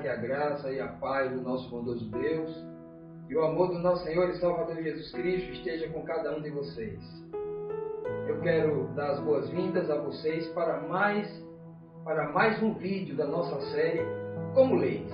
que a graça e a paz do nosso bondoso Deus e o amor do nosso Senhor e Salvador Jesus Cristo esteja com cada um de vocês. Eu quero dar as boas-vindas a vocês para mais para mais um vídeo da nossa série Como Leis.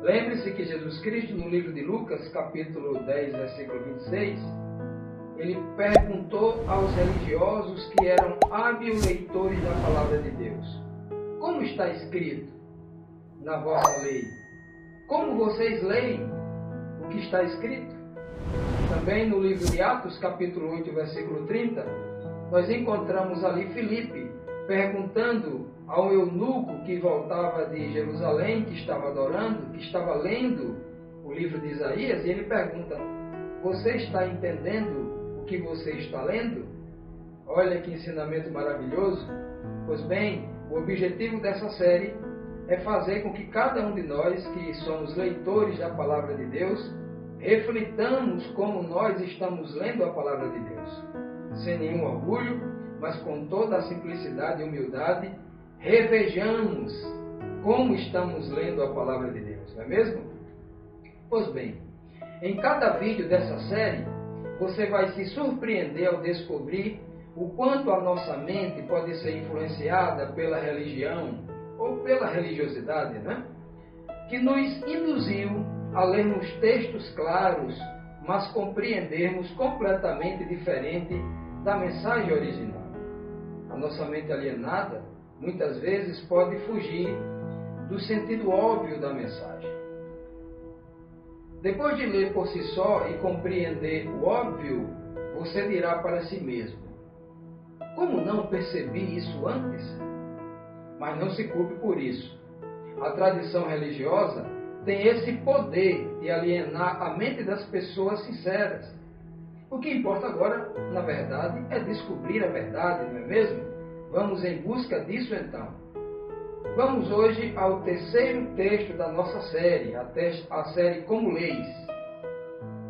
Lembre-se que Jesus Cristo, no livro de Lucas, capítulo 10, versículo 26, ele perguntou aos religiosos que eram hábeis leitores da palavra de Deus: Como está escrito na vossa lei? Como vocês leem o que está escrito? Também no livro de Atos, capítulo 8, versículo 30, nós encontramos ali Filipe perguntando ao eunuco que voltava de Jerusalém, que estava adorando, que estava lendo o livro de Isaías, e ele pergunta: Você está entendendo o que você está lendo? Olha que ensinamento maravilhoso. Pois bem, o objetivo dessa série é fazer com que cada um de nós, que somos leitores da palavra de Deus, reflitamos como nós estamos lendo a palavra de Deus, sem nenhum orgulho, mas com toda a simplicidade e humildade revejamos como estamos lendo a palavra de Deus, não é mesmo? Pois bem, em cada vídeo dessa série, você vai se surpreender ao descobrir o quanto a nossa mente pode ser influenciada pela religião ou pela religiosidade, né? Que nos induziu a lermos textos claros, mas compreendermos completamente diferente da mensagem original. A nossa mente alienada muitas vezes pode fugir do sentido óbvio da mensagem. Depois de ler por si só e compreender o óbvio, você dirá para si mesmo: Como não percebi isso antes? Mas não se culpe por isso. A tradição religiosa tem esse poder de alienar a mente das pessoas sinceras. O que importa agora, na verdade, é descobrir a verdade, não é mesmo? Vamos em busca disso então. Vamos hoje ao terceiro texto da nossa série, a, a série Como Leis.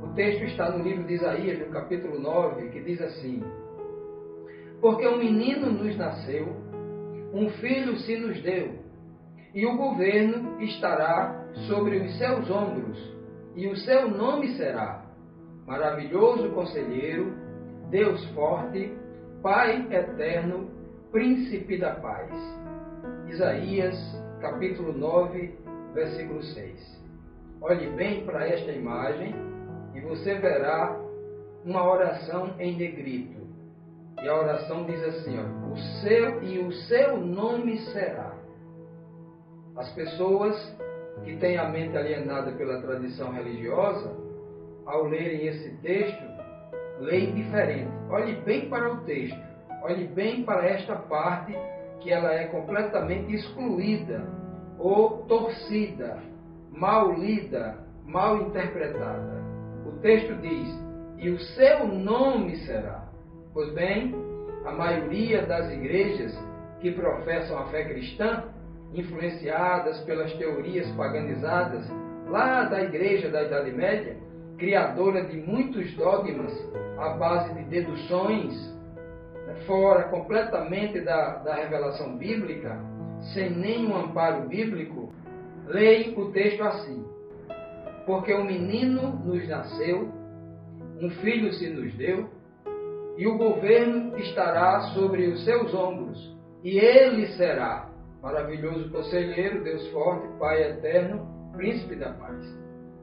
O texto está no livro de Isaías, no capítulo 9, que diz assim: Porque um menino nos nasceu, um filho se nos deu, e o governo estará sobre os seus ombros, e o seu nome será Maravilhoso Conselheiro, Deus Forte, Pai Eterno, Príncipe da Paz. Isaías, capítulo 9, versículo 6. Olhe bem para esta imagem e você verá uma oração em negrito. E a oração diz assim: ó, o seu e o seu nome será. As pessoas que têm a mente alienada pela tradição religiosa, ao lerem esse texto, leem diferente. Olhe bem para o texto. Olhe bem para esta parte que ela é completamente excluída ou torcida, mal lida, mal interpretada. O texto diz: "E o seu nome será". Pois bem, a maioria das igrejas que professam a fé cristã, influenciadas pelas teorias paganizadas lá da igreja da Idade Média, criadora de muitos dogmas à base de deduções fora completamente da, da revelação bíblica, sem nenhum amparo bíblico, leem o texto assim: Porque um menino nos nasceu, um filho se nos deu, e o governo estará sobre os seus ombros, e ele será maravilhoso conselheiro, Deus forte, Pai eterno, príncipe da paz.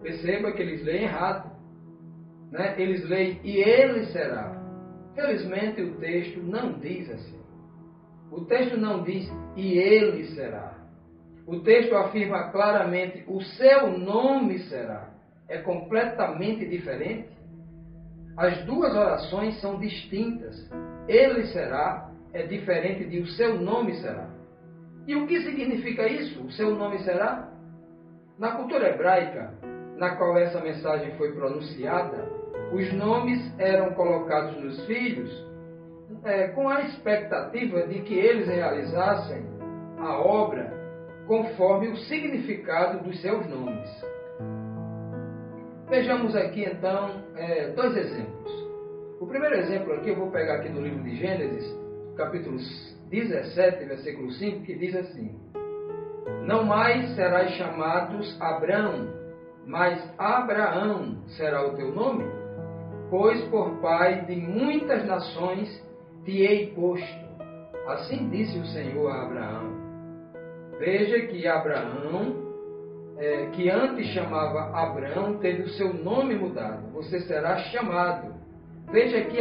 Perceba que eles leem errado. Né? Eles leem, e ele será. Felizmente o texto não diz assim. O texto não diz e ele será. O texto afirma claramente o seu nome será. É completamente diferente. As duas orações são distintas. Ele será é diferente de o seu nome será. E o que significa isso? O seu nome será? Na cultura hebraica, na qual essa mensagem foi pronunciada, os nomes eram colocados nos filhos é, com a expectativa de que eles realizassem a obra conforme o significado dos seus nomes. Vejamos aqui então é, dois exemplos. O primeiro exemplo aqui eu vou pegar aqui do livro de Gênesis, capítulo 17, versículo 5, que diz assim: Não mais serás chamados Abrão, mas Abraão será o teu nome, pois por pai de muitas nações te hei posto. Assim disse o Senhor a Abraão. Veja que Abraão, é, que antes chamava Abraão, teve o seu nome mudado. Você será chamado. Veja aqui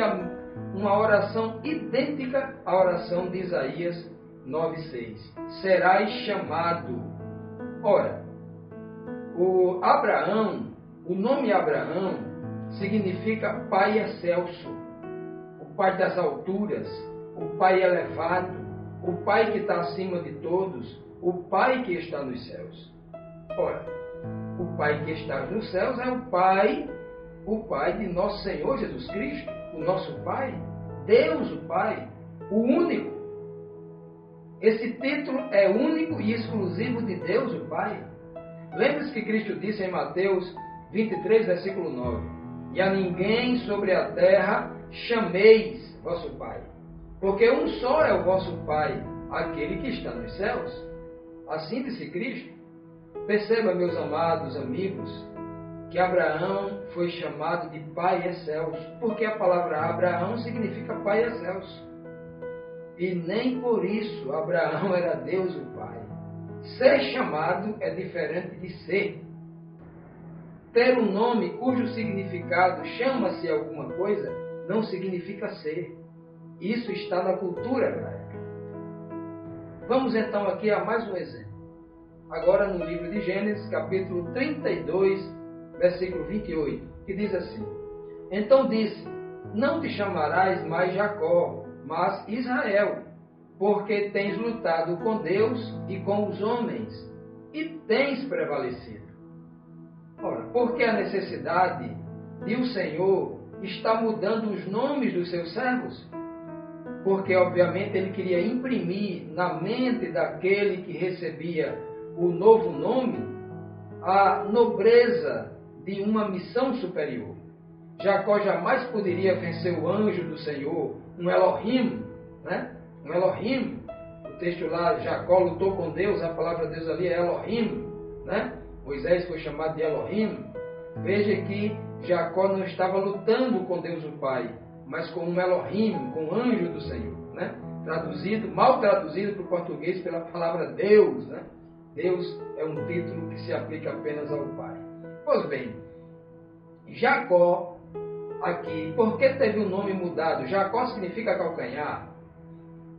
uma oração idêntica à oração de Isaías 9,6. Serás chamado. Ora, o Abraão, o nome Abraão, significa Pai excelso, o Pai das alturas, o Pai elevado, o Pai que está acima de todos, o Pai que está nos céus. Ora, o Pai que está nos céus é o Pai, o Pai de nosso Senhor Jesus Cristo, o nosso Pai, Deus o Pai, o único. Esse título é único e exclusivo de Deus o Pai. Lembre-se que Cristo disse em Mateus 23, versículo 9: E a ninguém sobre a terra chameis vosso Pai, porque um só é o vosso Pai, aquele que está nos céus. Assim disse Cristo. Perceba, meus amados amigos, que Abraão foi chamado de Pai excelso, porque a palavra Abraão significa Pai excelso. E nem por isso Abraão era Deus o Pai. Ser chamado é diferente de ser. Ter um nome cujo significado chama-se alguma coisa não significa ser. Isso está na cultura hebraica. Vamos então aqui a mais um exemplo. Agora no livro de Gênesis, capítulo 32, versículo 28, que diz assim: Então disse: Não te chamarás mais Jacó, mas Israel, porque tens lutado com Deus e com os homens, e tens prevalecido. Ora, porque a necessidade de o Senhor está mudando os nomes dos seus servos? Porque, obviamente, ele queria imprimir na mente daquele que recebia o novo nome a nobreza de uma missão superior. Jacó jamais poderia vencer o anjo do Senhor, um Elohim, né? Um Elohim. O texto lá, Jacó lutou com Deus, a palavra de Deus ali é Elohim, né? Moisés foi chamado de Elohim. Veja que Jacó não estava lutando com Deus o Pai, mas com um Elohim, com um anjo do Senhor, né? Traduzido, mal traduzido para o português pela palavra Deus, né? Deus é um título que se aplica apenas ao Pai. Pois bem, Jacó, aqui, por que teve o nome mudado? Jacó significa calcanhar.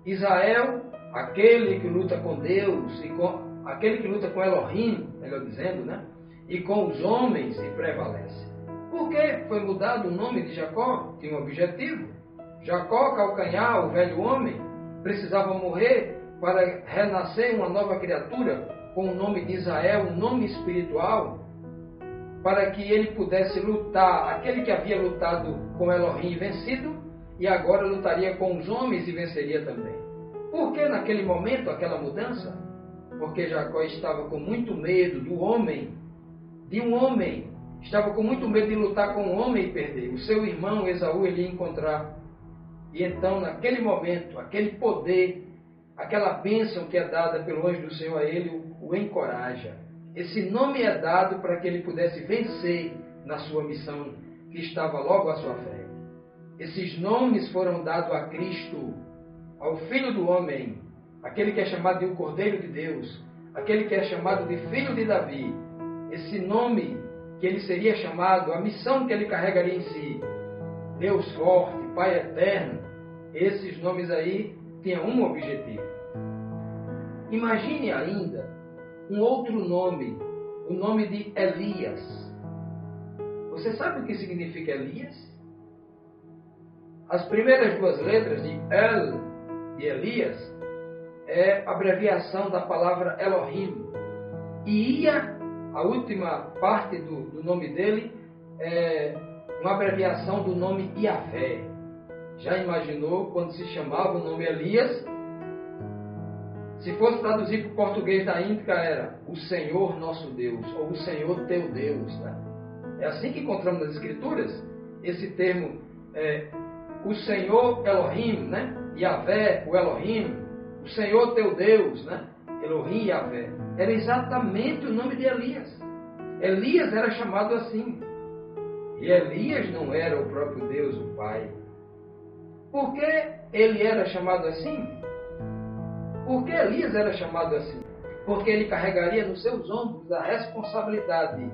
Israel, aquele que luta com Deus, e com, aquele que luta com Elohim, melhor dizendo, né? E com os homens e prevalece. Por que foi mudado o nome de Jacó? Tinha um objetivo. Jacó, calcanhar, o velho homem, precisava morrer para renascer uma nova criatura com o nome de Israel, um nome espiritual, para que ele pudesse lutar, aquele que havia lutado com Elohim e vencido, e agora lutaria com os homens e venceria também. Por que naquele momento aquela mudança? Porque Jacó estava com muito medo do homem, de um homem, estava com muito medo de lutar com um homem e perder. O seu irmão Esaú ele ia encontrar. E então, naquele momento, aquele poder, aquela bênção que é dada pelo anjo do Senhor a ele, o encoraja. Esse nome é dado para que ele pudesse vencer na sua missão que estava logo à sua frente. Esses nomes foram dados a Cristo, ao Filho do Homem, aquele que é chamado de o Cordeiro de Deus, aquele que é chamado de Filho de Davi. Esse nome que ele seria chamado, a missão que ele carregaria em si, Deus forte, Pai eterno, esses nomes aí tinham um objetivo. Imagine ainda um outro nome, o nome de Elias. Você sabe o que significa Elias? As primeiras duas letras de El, de Elias, é abreviação da palavra Elohim. E Ia, a última parte do, do nome dele, é uma abreviação do nome Iavé. Já imaginou quando se chamava o nome Elias se fosse traduzir para o português da Índica, era o Senhor nosso Deus, ou o Senhor teu Deus. Né? É assim que encontramos nas Escrituras esse termo, é, o Senhor Elohim, né? Yahvé, o Elohim, o Senhor teu Deus, né? Elohim Yahvé, era exatamente o nome de Elias. Elias era chamado assim. E Elias não era o próprio Deus, o Pai. Por que ele era chamado assim? Por que Elias era chamado assim? Porque ele carregaria nos seus ombros a responsabilidade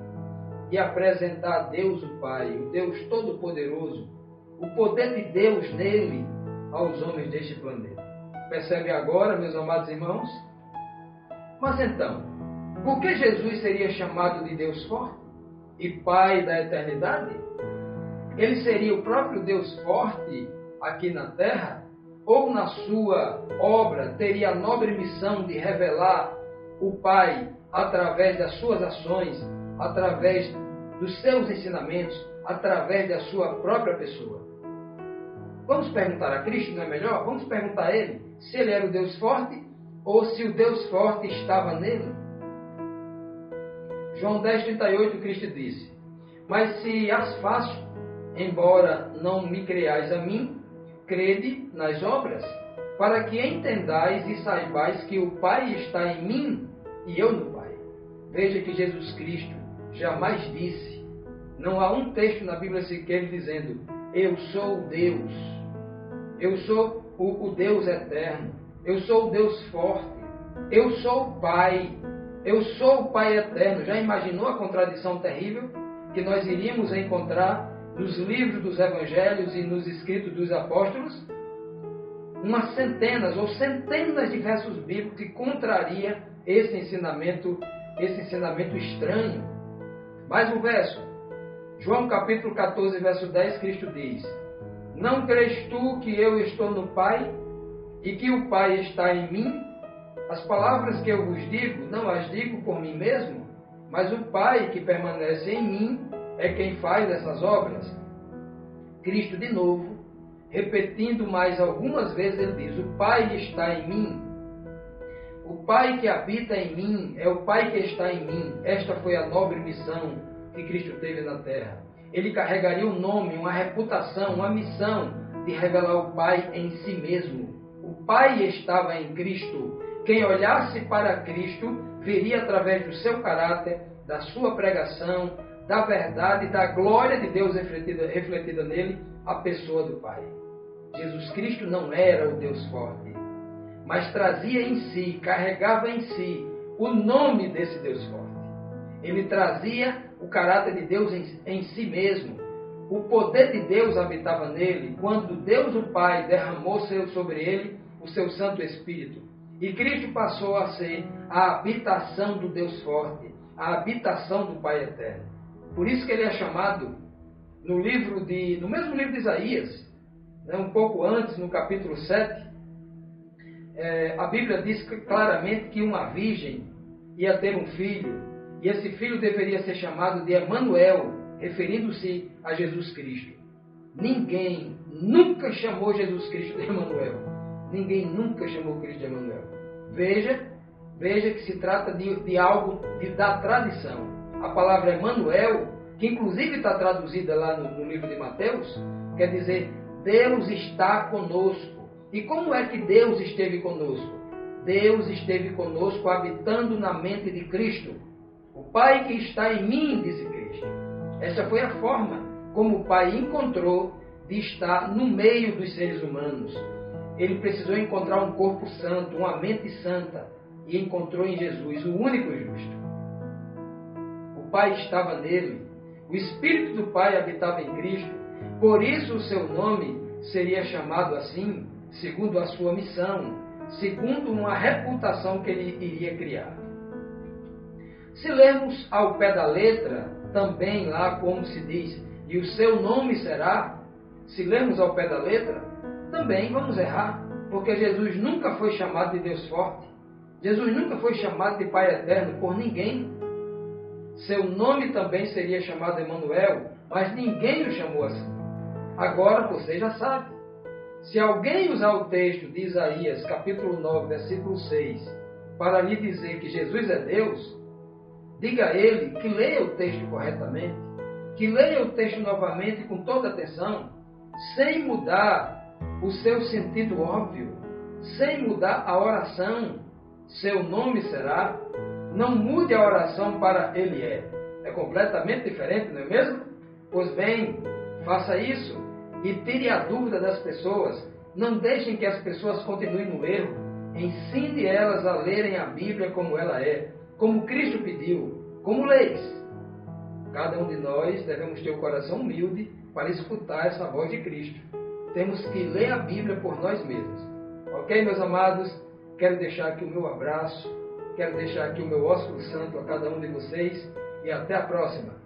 de apresentar a Deus o Pai, o Deus Todo-Poderoso, o poder de Deus nele aos homens deste planeta. Percebe agora, meus amados irmãos? Mas então, por que Jesus seria chamado de Deus forte e Pai da eternidade? Ele seria o próprio Deus forte aqui na terra? Ou na sua obra teria a nobre missão de revelar o Pai através das suas ações, através dos seus ensinamentos, através da sua própria pessoa? Vamos perguntar a Cristo, não é melhor? Vamos perguntar a Ele se Ele era o Deus forte ou se o Deus forte estava nele. João 10, 38, Cristo disse: Mas se as faço, embora não me creais a mim, crede nas obras, para que entendais e saibais que o Pai está em mim e eu no Pai. Veja que Jesus Cristo jamais disse, não há um texto na Bíblia sequer dizendo, eu sou Deus, eu sou o, o Deus eterno, eu sou o Deus forte, eu sou o Pai, eu sou o Pai eterno. Já imaginou a contradição terrível que nós iríamos encontrar nos livros dos evangelhos e nos escritos dos apóstolos? Umas centenas ou centenas de versos bíblicos que contraria esse ensinamento, esse ensinamento estranho. Mais um verso. João capítulo 14, verso 10, Cristo diz: Não crês tu que eu estou no Pai e que o Pai está em mim? As palavras que eu vos digo, não as digo por mim mesmo, mas o Pai que permanece em mim é quem faz essas obras. Cristo, de novo, repetindo mais algumas vezes, ele diz: O Pai está em mim. O Pai que habita em mim é o Pai que está em mim. Esta foi a nobre missão que Cristo teve na terra. Ele carregaria um nome, uma reputação, uma missão de revelar o Pai em si mesmo. O Pai estava em Cristo quem olhasse para Cristo veria através do seu caráter, da sua pregação, da verdade, da glória de Deus refletida, refletida nele, a pessoa do Pai. Jesus Cristo não era o Deus forte, mas trazia em si, carregava em si o nome desse Deus forte. Ele trazia o caráter de Deus em, em si mesmo. O poder de Deus habitava nele quando Deus o Pai derramou sobre ele o seu Santo Espírito. E Cristo passou a ser a habitação do Deus forte, a habitação do Pai eterno. Por isso que ele é chamado no livro de, no mesmo livro de Isaías, né, um pouco antes, no capítulo 7, é, a Bíblia diz claramente que uma virgem ia ter um filho, e esse filho deveria ser chamado de Emanuel, referindo-se a Jesus Cristo. Ninguém nunca chamou Jesus Cristo de Emanuel. Ninguém nunca chamou Cristo de Emanuel. Veja, veja que se trata de, de algo de, da tradição. A palavra Emanuel, que inclusive está traduzida lá no, no livro de Mateus, quer dizer Deus está conosco. E como é que Deus esteve conosco? Deus esteve conosco habitando na mente de Cristo. O Pai que está em mim, disse Cristo. Essa foi a forma como o Pai encontrou de estar no meio dos seres humanos ele precisou encontrar um corpo santo, uma mente santa, e encontrou em Jesus o único justo. O Pai estava nele, o Espírito do Pai habitava em Cristo, por isso o seu nome seria chamado assim, segundo a sua missão, segundo uma reputação que ele iria criar. Se lermos ao pé da letra, também lá como se diz, e o seu nome será, se lermos ao pé da letra, também vamos errar, porque Jesus nunca foi chamado de Deus forte. Jesus nunca foi chamado de Pai eterno por ninguém. Seu nome também seria chamado Emanuel, mas ninguém o chamou assim. Agora você já sabe. Se alguém usar o texto de Isaías, capítulo 9, versículo 6, para lhe dizer que Jesus é Deus, diga a ele que leia o texto corretamente, que leia o texto novamente com toda atenção, sem mudar o seu sentido óbvio, sem mudar a oração. Seu nome será. Não mude a oração para Ele é. É completamente diferente, não é mesmo? Pois bem, faça isso e tire a dúvida das pessoas. Não deixem que as pessoas continuem no erro. Ensine elas a lerem a Bíblia como ela é, como Cristo pediu, como leis. Cada um de nós devemos ter o um coração humilde para escutar essa voz de Cristo. Temos que ler a Bíblia por nós mesmos. Ok, meus amados? Quero deixar aqui o meu abraço, quero deixar aqui o meu ósculo santo a cada um de vocês e até a próxima.